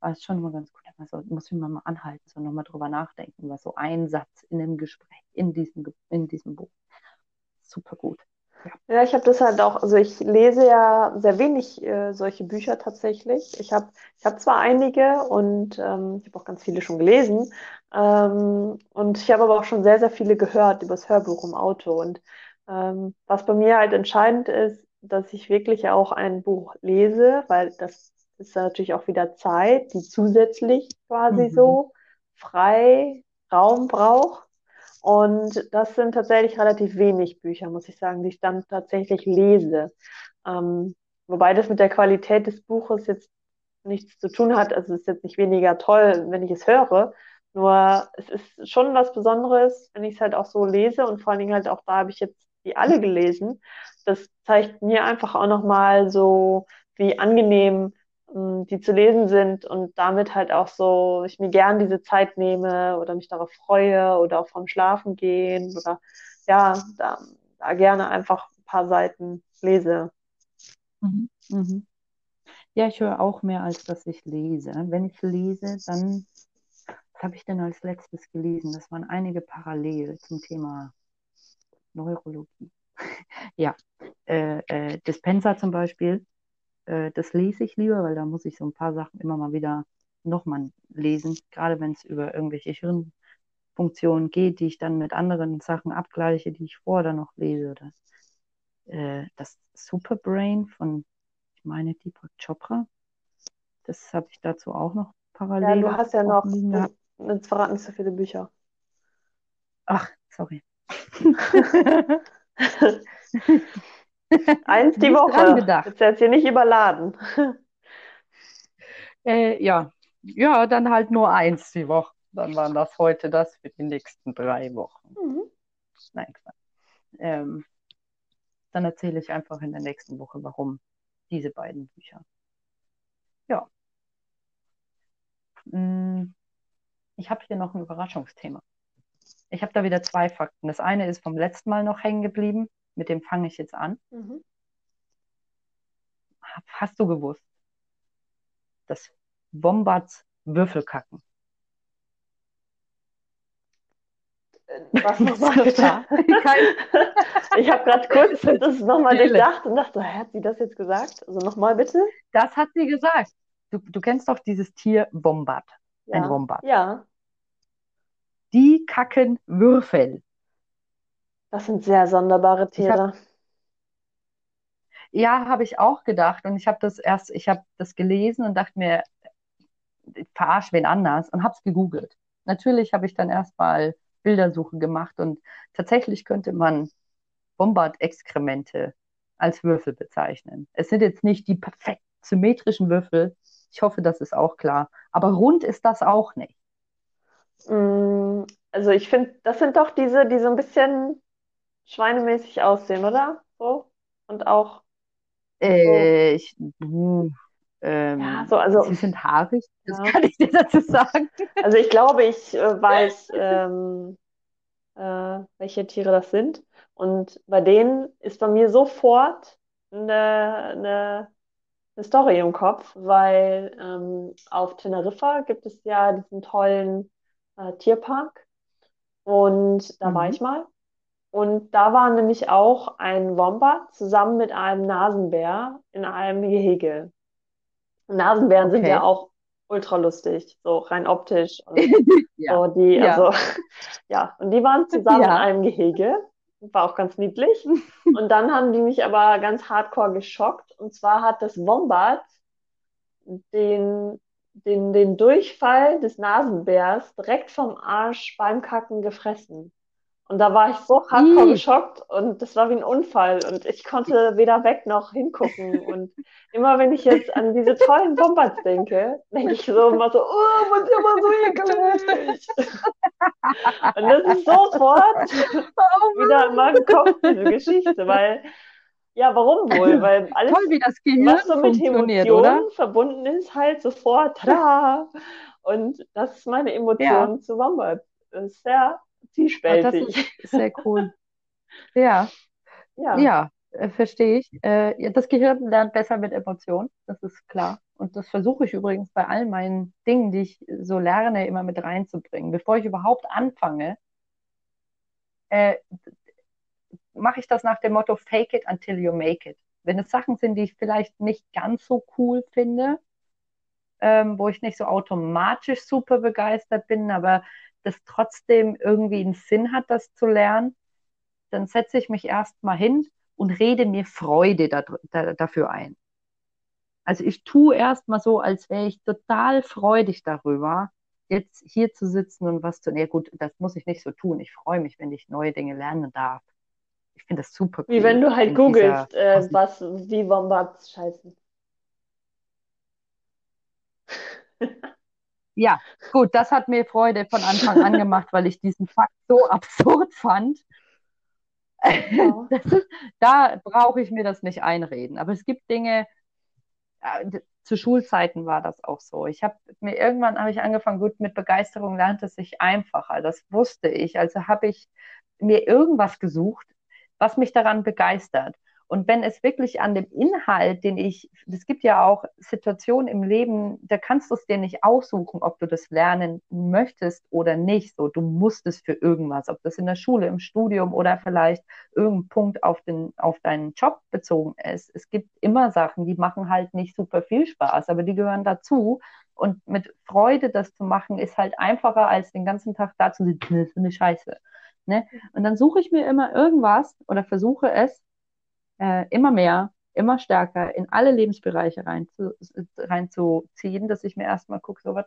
war es schon immer ganz gut. Also muss ich mal mal anhalten, so nochmal drüber nachdenken, was so ein Satz in dem Gespräch, in diesem, in diesem Buch. Super gut. Ja. Ich habe das halt auch, also ich lese ja sehr wenig äh, solche Bücher tatsächlich. Ich habe ich hab zwar einige und ähm, ich habe auch ganz viele schon gelesen. Ähm, und ich habe aber auch schon sehr, sehr viele gehört über das Hörbuch im Auto. Und ähm, was bei mir halt entscheidend ist, dass ich wirklich auch ein Buch lese, weil das ist natürlich auch wieder Zeit, die zusätzlich quasi Mhm. so frei Raum braucht. Und das sind tatsächlich relativ wenig Bücher, muss ich sagen, die ich dann tatsächlich lese. Ähm, wobei das mit der Qualität des Buches jetzt nichts zu tun hat. Also es ist jetzt nicht weniger toll, wenn ich es höre. Nur es ist schon was Besonderes, wenn ich es halt auch so lese und vor allen Dingen halt auch da habe ich jetzt die alle gelesen. Das zeigt mir einfach auch nochmal so, wie angenehm die zu lesen sind und damit halt auch so, ich mir gern diese Zeit nehme oder mich darauf freue oder auch vom Schlafen gehen oder ja, da, da gerne einfach ein paar Seiten lese. Mhm. Mhm. Ja, ich höre auch mehr, als dass ich lese. Wenn ich lese, dann, was habe ich denn als letztes gelesen? Das waren einige parallel zum Thema Neurologie. Ja, äh, äh, Dispenser zum Beispiel, äh, das lese ich lieber, weil da muss ich so ein paar Sachen immer mal wieder nochmal lesen, gerade wenn es über irgendwelche Hirnfunktionen geht, die ich dann mit anderen Sachen abgleiche, die ich vorher noch lese. Oder, äh, das Superbrain von, ich meine, Deepak Chopra. Das habe ich dazu auch noch parallel. Ja, du hast ja noch, jetzt verraten nicht so viele Bücher. Ach, sorry. Eins die Woche. Gedacht. Jetzt jetzt hier nicht überladen. Äh, ja. ja, dann halt nur eins die Woche. Dann waren das heute das für die nächsten drei Wochen. Mhm. Nein, Quatsch. Ähm, dann erzähle ich einfach in der nächsten Woche, warum diese beiden Bücher. Ja. Hm, ich habe hier noch ein Überraschungsthema. Ich habe da wieder zwei Fakten. Das eine ist vom letzten Mal noch hängen geblieben. Mit dem fange ich jetzt an. Mhm. Hast du gewusst, dass Wombats Würfel kacken? Äh, was nochmal bitte? ich habe gerade kurz das nochmal durchdacht und dachte, hat sie das jetzt gesagt? Also nochmal bitte? Das hat sie gesagt. Du, du kennst doch dieses Tier Wombat. Ja. Ein Wombat. Ja. Die kacken Würfel. Das sind sehr sonderbare Tiere. Hab, ja, habe ich auch gedacht. Und ich habe das erst, ich habe das gelesen und dachte mir, verarsch wen anders und habe es gegoogelt. Natürlich habe ich dann erstmal Bildersuche gemacht und tatsächlich könnte man Bombard-Exkremente als Würfel bezeichnen. Es sind jetzt nicht die perfekt symmetrischen Würfel. Ich hoffe, das ist auch klar. Aber rund ist das auch nicht. Mm, also ich finde, das sind doch diese, die so ein bisschen schweinemäßig aussehen, oder? So. Und auch. Äh, ich, uh, ähm, ja, so, also, sie sind haarig, das ja. kann ich dir dazu sagen. Also ich glaube, ich äh, weiß, ähm, äh, welche Tiere das sind. Und bei denen ist bei mir sofort eine, eine, eine Story im Kopf, weil ähm, auf Teneriffa gibt es ja diesen tollen äh, Tierpark. Und da mhm. war ich mal. Und da war nämlich auch ein Wombat zusammen mit einem Nasenbär in einem Gehege. Nasenbären okay. sind ja auch ultra lustig, so rein optisch. Und ja. So die, ja. also, ja, und die waren zusammen ja. in einem Gehege. War auch ganz niedlich. Und dann haben die mich aber ganz hardcore geschockt. Und zwar hat das Wombat den, den, den Durchfall des Nasenbärs direkt vom Arsch beim Kacken gefressen. Und da war ich so hardcore mm. geschockt und das war wie ein Unfall und ich konnte weder weg noch hingucken. Und immer wenn ich jetzt an diese tollen Wombats denke, denke ich so immer so, oh, man ist immer so ekelig. und das ist sofort oh, wieder in meinem Kopf diese Geschichte, weil ja, warum wohl? Weil alles, Toll, wie das Gehirn was so mit Emotionen oder? verbunden ist, halt sofort, tada! Und das ist meine Emotion ja. zu Wombat. Das ist sehr zwiespältig. das ist sehr cool. ja. Ja. Ja, äh, verstehe ich. Äh, das Gehirn lernt besser mit Emotionen, das ist klar. Und das versuche ich übrigens bei all meinen Dingen, die ich so lerne, immer mit reinzubringen. Bevor ich überhaupt anfange, äh, mache ich das nach dem Motto Fake it until you make it. Wenn es Sachen sind, die ich vielleicht nicht ganz so cool finde, ähm, wo ich nicht so automatisch super begeistert bin, aber das trotzdem irgendwie einen Sinn hat, das zu lernen, dann setze ich mich erstmal hin und rede mir Freude da, da, dafür ein. Also ich tue erstmal so, als wäre ich total freudig darüber, jetzt hier zu sitzen und was zu. Ja gut, das muss ich nicht so tun. Ich freue mich, wenn ich neue Dinge lernen darf. Ich finde das super cool. Wie wenn du halt googelst, äh, was, wie Wombats scheißen. Ja, gut, das hat mir Freude von Anfang an gemacht, weil ich diesen Fakt so absurd fand. Ja. Ist, da brauche ich mir das nicht einreden. Aber es gibt Dinge, äh, zu Schulzeiten war das auch so. Ich habe mir irgendwann habe ich angefangen, gut, mit Begeisterung lernt es sich einfacher. Das wusste ich. Also habe ich mir irgendwas gesucht, was mich daran begeistert. Und wenn es wirklich an dem Inhalt, den ich, es gibt ja auch Situationen im Leben, da kannst du es dir nicht aussuchen, ob du das lernen möchtest oder nicht. So, du musst es für irgendwas, ob das in der Schule, im Studium oder vielleicht irgendein Punkt auf den, auf deinen Job bezogen ist. Es gibt immer Sachen, die machen halt nicht super viel Spaß, aber die gehören dazu. Und mit Freude das zu machen, ist halt einfacher, als den ganzen Tag da zu sitzen, das ist eine Scheiße. Ne? Und dann suche ich mir immer irgendwas oder versuche es äh, immer mehr, immer stärker in alle Lebensbereiche reinzu, reinzuziehen, dass ich mir erstmal gucke, so was,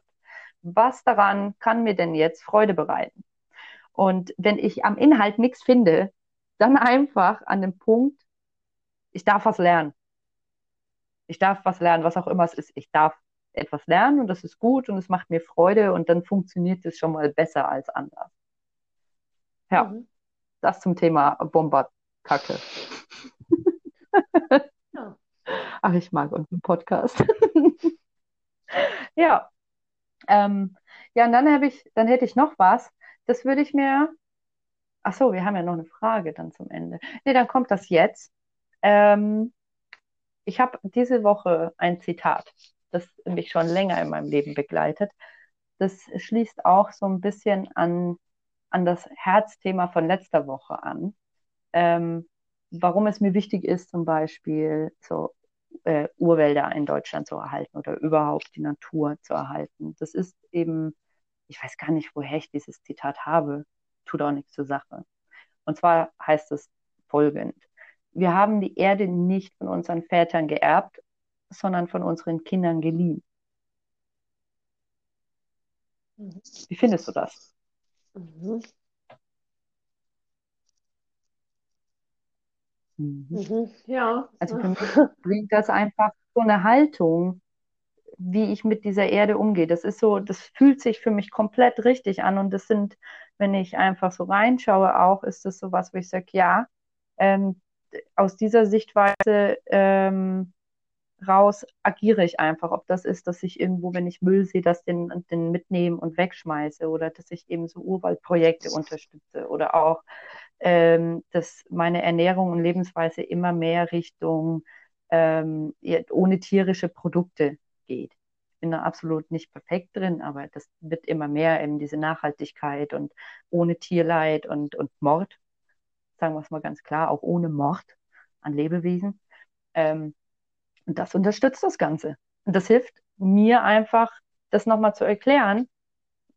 was daran kann mir denn jetzt Freude bereiten? Und wenn ich am Inhalt nichts finde, dann einfach an dem Punkt, ich darf was lernen. Ich darf was lernen, was auch immer es ist. Ich darf etwas lernen und das ist gut und es macht mir Freude und dann funktioniert es schon mal besser als anders. Ja, mhm. das zum Thema Bomberkacke. ja. Ach, ich mag unseren Podcast. ja. Ähm, ja, und dann habe ich, dann hätte ich noch was. Das würde ich mir. Ach so, wir haben ja noch eine Frage dann zum Ende. Nee, dann kommt das jetzt. Ähm, ich habe diese Woche ein Zitat das mich schon länger in meinem Leben begleitet. Das schließt auch so ein bisschen an, an das Herzthema von letzter Woche an. Ähm, warum es mir wichtig ist, zum Beispiel so äh, Urwälder in Deutschland zu erhalten oder überhaupt die Natur zu erhalten. Das ist eben, ich weiß gar nicht, woher ich dieses Zitat habe, tut auch nichts zur Sache. Und zwar heißt es folgend. Wir haben die Erde nicht von unseren Vätern geerbt sondern von unseren Kindern geliehen. Mhm. Wie findest du das? Mhm. Mhm. mhm. Ja. Also für mich bringt das einfach so eine Haltung, wie ich mit dieser Erde umgehe. Das ist so, das fühlt sich für mich komplett richtig an. Und das sind, wenn ich einfach so reinschaue, auch ist das so was, wo ich sage, ja, ähm, aus dieser Sichtweise ähm, raus agiere ich einfach. Ob das ist, dass ich irgendwo, wenn ich Müll sehe, das den, den mitnehme und wegschmeiße oder dass ich eben so Urwaldprojekte unterstütze oder auch, ähm, dass meine Ernährung und Lebensweise immer mehr Richtung ähm, ohne tierische Produkte geht. Ich bin da absolut nicht perfekt drin, aber das wird immer mehr eben diese Nachhaltigkeit und ohne Tierleid und, und Mord, sagen wir es mal ganz klar, auch ohne Mord an Lebewesen. Ähm, und das unterstützt das Ganze. Und das hilft mir einfach, das nochmal zu erklären,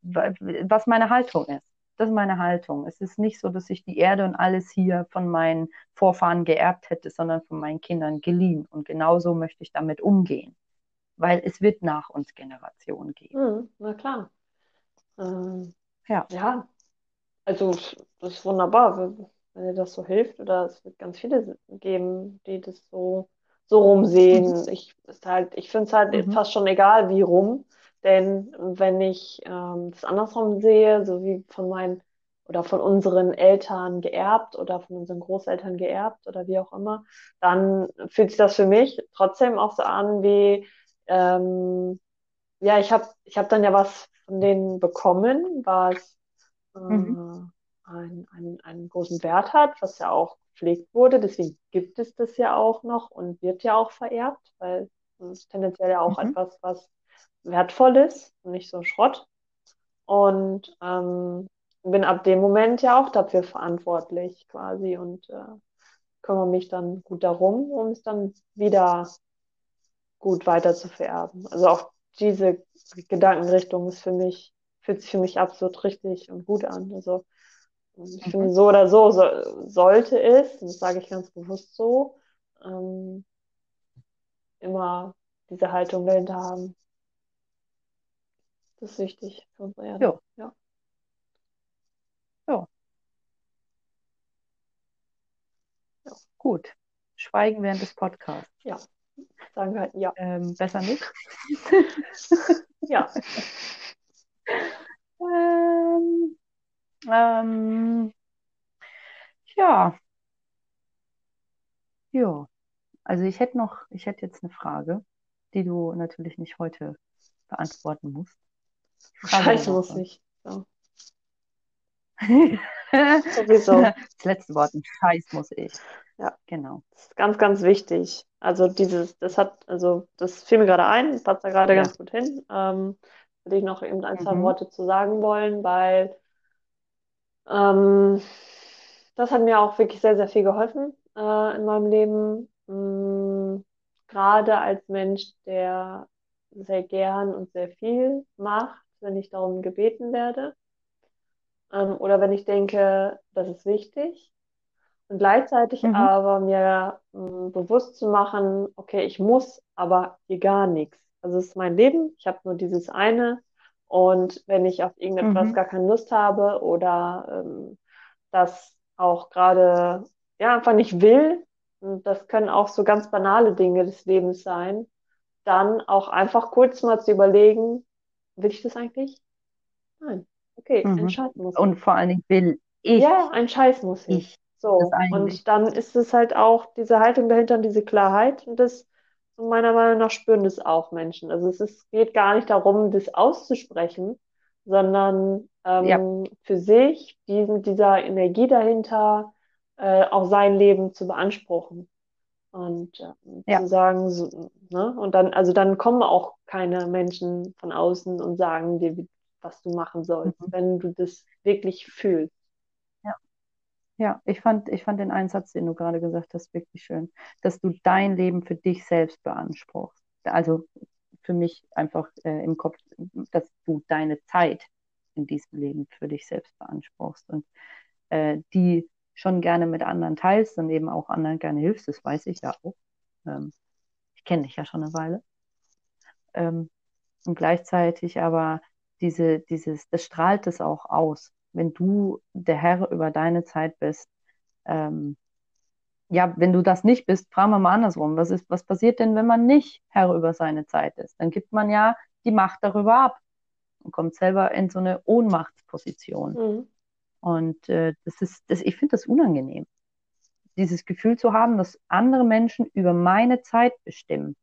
was meine Haltung ist. Das ist meine Haltung. Es ist nicht so, dass ich die Erde und alles hier von meinen Vorfahren geerbt hätte, sondern von meinen Kindern geliehen. Und genauso möchte ich damit umgehen. Weil es wird nach uns Generationen geben. Mhm, na klar. Ähm, ja. Ja, also das ist wunderbar, wenn, wenn dir das so hilft. Oder es wird ganz viele geben, die das so so rumsehen. Ich, halt, ich finde es halt mhm. fast schon egal, wie rum. Denn wenn ich ähm, das andersrum sehe, so wie von meinen oder von unseren Eltern geerbt oder von unseren Großeltern geerbt oder wie auch immer, dann fühlt sich das für mich trotzdem auch so an wie, ähm, ja, ich habe ich hab dann ja was von denen bekommen, was äh, mhm. einen, einen, einen großen Wert hat, was ja auch gepflegt wurde. Deswegen gibt es das ja auch noch und wird ja auch vererbt, weil es ist tendenziell ja auch mhm. etwas, was wertvoll ist und nicht so Schrott. Und ähm, bin ab dem Moment ja auch dafür verantwortlich quasi und äh, kümmere mich dann gut darum, um es dann wieder gut weiter zu vererben. Also auch diese Gedankenrichtung ist für mich, fühlt sich für mich absolut richtig und gut an. Also ich mhm. finde, so oder so, so sollte es, das sage ich ganz bewusst so, ähm, immer diese Haltung dahinter haben. Das ist wichtig für unsere Erde. Jo. Ja. Ja. ja. Gut. Schweigen während des Podcasts. Ja. Sagen wir halt ja. Ähm, besser nicht. ja. ähm, ähm, ja. Ja. Also ich hätte noch, ich hätte jetzt eine Frage, die du natürlich nicht heute beantworten musst. Scheiße muss ich. So. Sowieso. Das letzte Wort, ein Scheiß muss ich. Ja, genau. Das ist ganz, ganz wichtig. Also dieses, das hat, also das fiel mir gerade ein, passt da gerade ja. ganz gut hin. Ähm, würde ich noch eben ein, zwei mhm. Worte zu sagen wollen, weil ähm, das hat mir auch wirklich sehr, sehr viel geholfen äh, in meinem Leben. Mhm, gerade als Mensch, der sehr gern und sehr viel macht, wenn ich darum gebeten werde. Ähm, oder wenn ich denke, das ist wichtig. Und gleichzeitig Mhm. aber mir mh, bewusst zu machen, okay, ich muss aber hier gar nichts. Also es ist mein Leben, ich habe nur dieses eine. Und wenn ich auf irgendetwas Mhm. gar keine Lust habe oder ähm, das auch gerade ja einfach nicht will, das können auch so ganz banale Dinge des Lebens sein, dann auch einfach kurz mal zu überlegen, will ich das eigentlich? Nein. Okay, ein Mhm. Scheiß muss Und vor allen Dingen will ich, Ja, ein Scheiß muss ich das So, und dann ist es halt auch diese Haltung dahinter und diese Klarheit und das meiner Meinung nach spüren das auch Menschen. Also es ist, geht gar nicht darum, das auszusprechen, sondern Ja, ähm, für sich diesen, dieser Energie dahinter äh, auch sein Leben zu beanspruchen und äh, ja. zu sagen, so, ne? Und dann, also dann kommen auch keine Menschen von außen und sagen dir, was du machen sollst, Mhm. wenn du das wirklich fühlst. Ja, ja. Ich fand, ich fand den Einsatz, den du gerade gesagt hast, wirklich schön, dass du dein Leben für dich selbst beanspruchst. Also für mich einfach äh, im Kopf, dass du deine Zeit in diesem Leben für dich selbst beanspruchst und äh, die schon gerne mit anderen teilst und eben auch anderen gerne hilfst. Das weiß ich ja auch. Ähm, ich kenne dich ja schon eine Weile. Ähm, und gleichzeitig aber diese, dieses, das strahlt es auch aus, wenn du der Herr über deine Zeit bist. Ähm, ja, wenn du das nicht bist, fragen wir mal andersrum. Was ist, was passiert denn, wenn man nicht Herr über seine Zeit ist? Dann gibt man ja die Macht darüber ab und kommt selber in so eine Ohnmachtsposition. Mhm. Und äh, das ist, das, ich finde das unangenehm, dieses Gefühl zu haben, dass andere Menschen über meine Zeit bestimmen.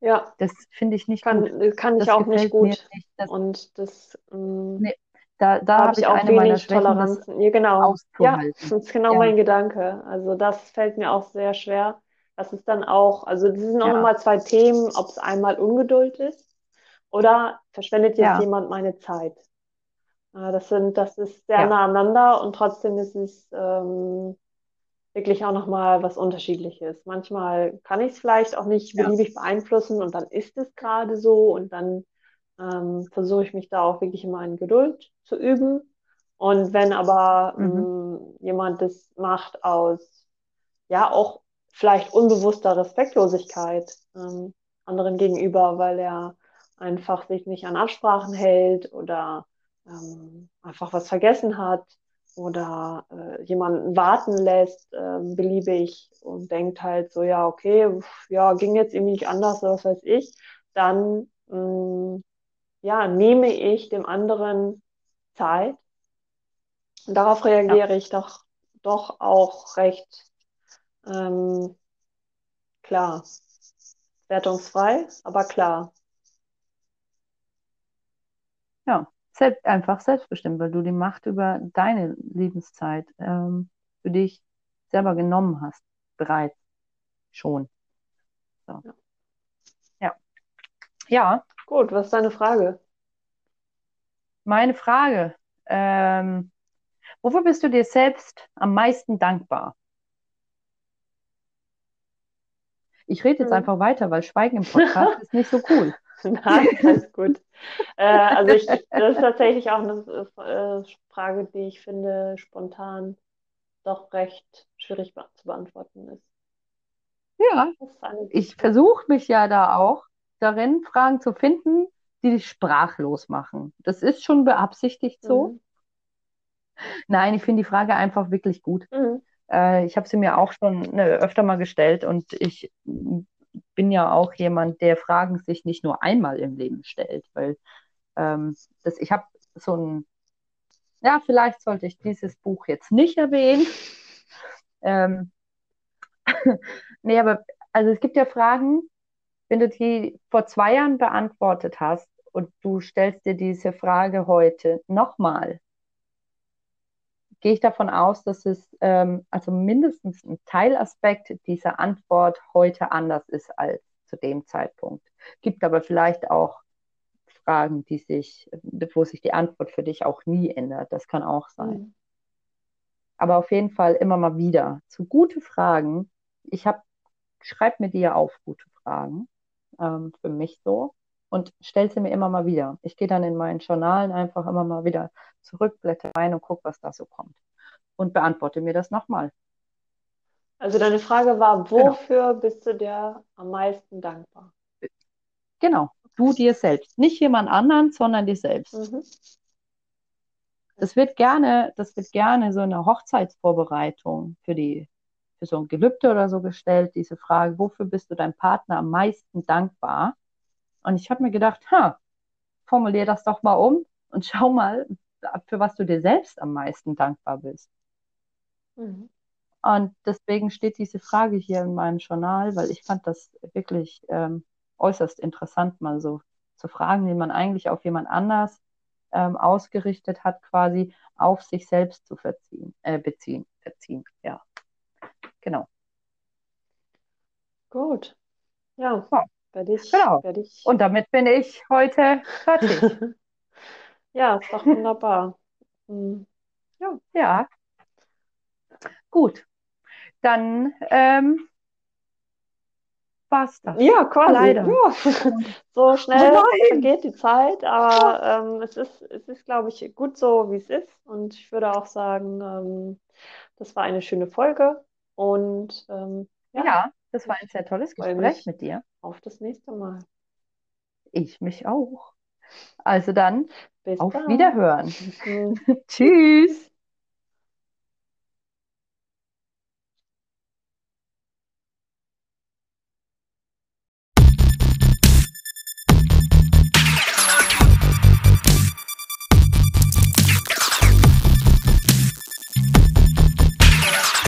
Ja, Das finde ich nicht kann, gut. kann ich Das auch nicht gut. nicht. Das, Und das, ähm, nee, da, da habe ich auch eine wenig Toleranz. Ja, genau. Ja, das ist genau Ja, mein Gedanke. Also das fällt mir auch sehr schwer. Das ist dann auch, also das sind auch ja, nochmal zwei Themen, ob es einmal Ungeduld ist oder verschwendet jetzt ja, jemand meine Zeit. Äh, Das sind, das ist sehr ja, nah aneinander und trotzdem ist es ähm, wirklich auch nochmal was Unterschiedliches. Manchmal kann ich es vielleicht auch nicht ja. beliebig beeinflussen und dann ist es gerade so und dann ähm, versuche ich mich da auch wirklich immer in Geduld zu üben. Und wenn aber Mhm. ähm, jemand das macht aus, ja, auch vielleicht unbewusster Respektlosigkeit ähm, anderen gegenüber, weil er einfach sich nicht an Absprachen hält oder ähm, einfach was vergessen hat oder äh, jemanden warten lässt, ähm, beliebig und denkt halt so, ja, okay, pf, ja, ging jetzt irgendwie nicht anders oder was weiß ich, dann mh, ja, nehme ich dem anderen Zeit. Und darauf Ja, reagiere ich doch, doch auch recht ähm, klar. Wertungsfrei, aber klar. ja. Selbst, einfach selbstbestimmt, weil du die Macht über deine Lebenszeit ähm, für dich selber genommen hast, bereits schon. So. Ja. Ja. Gut, was ist deine Frage? meine Frage. Ähm, wofür bist du dir selbst am meisten dankbar? Ich rede jetzt Hm. einfach weiter, weil Schweigen im Podcast ist nicht so cool. Nein, alles gut. Äh, also ich, das ist tatsächlich auch eine äh, Frage, die ich finde spontan doch recht schwierig zu beantworten ist. Ja, ist ich versuche mich ja da auch darin, Fragen zu finden, die dich sprachlos machen. Das ist schon beabsichtigt so. Mhm. Nein, ich finde die Frage einfach wirklich gut. Mhm. Äh, ich habe sie mir auch schon ne, öfter mal gestellt und ich bin ja auch jemand, der Fragen sich nicht nur einmal im Leben stellt, weil ähm, das, ich habe so ein, ja, vielleicht sollte ich dieses Buch jetzt nicht erwähnen. Ähm, nee, aber also es gibt ja Fragen, wenn du die vor zwei Jahren beantwortet hast und du stellst dir diese Frage heute nochmal, gehe ich davon aus, dass es ähm, also mindestens ein Teilaspekt dieser Antwort heute anders ist als zu dem Zeitpunkt. Gibt aber vielleicht auch Fragen, die sich, wo sich die Antwort für dich auch nie ändert. Das kann auch sein. Mhm. Aber auf jeden Fall immer mal wieder zu gute Fragen. Ich habe, schreib mir die ja auf, gute Fragen. ähm, für mich so und stelle sie mir immer mal wieder. Ich gehe dann in meinen Journalen einfach immer mal wieder zurück, blätter rein und gucke, was da so kommt und beantworte mir das nochmal. Also deine Frage war, genau. wofür genau. bist du dir am meisten dankbar? Genau, du dir selbst. Nicht jemand anderen, sondern dir selbst. Mhm. Das wird gerne, das wird gerne so eine Hochzeitsvorbereitung für die, für so ein Gelübde oder so gestellt, diese Frage, wofür bist du deinem Partner am meisten dankbar? Und ich habe mir gedacht, ha, formulier das doch mal um und schau mal, für was du dir selbst am meisten dankbar bist. Mhm. Und deswegen steht diese Frage hier in meinem Journal, weil ich fand das wirklich ähm, äußerst interessant, mal so zu fragen, wie man eigentlich auf jemand anders ähm, ausgerichtet hat, quasi auf sich selbst zu verziehen, äh, beziehen, verziehen, ja. Genau. Gut. Ja, ja. Werde ich, genau. Werde ich... Und damit bin ich heute fertig. ja, ist doch wunderbar. Hm. Ja. ja. Gut. Dann ähm, war's das. Ja, quasi. Leider. Ja. So schnell oh vergeht die Zeit, aber ähm, es ist, es ist, glaube ich, gut so, wie es ist. Und ich würde auch sagen, ähm, das war eine schöne Folge. Und ähm, ja, ja, das war ein sehr tolles Gespräch mit dir. Auf das nächste Mal. Ich mich auch. Also dann, Bis auf dann. Wiederhören. Tschüss.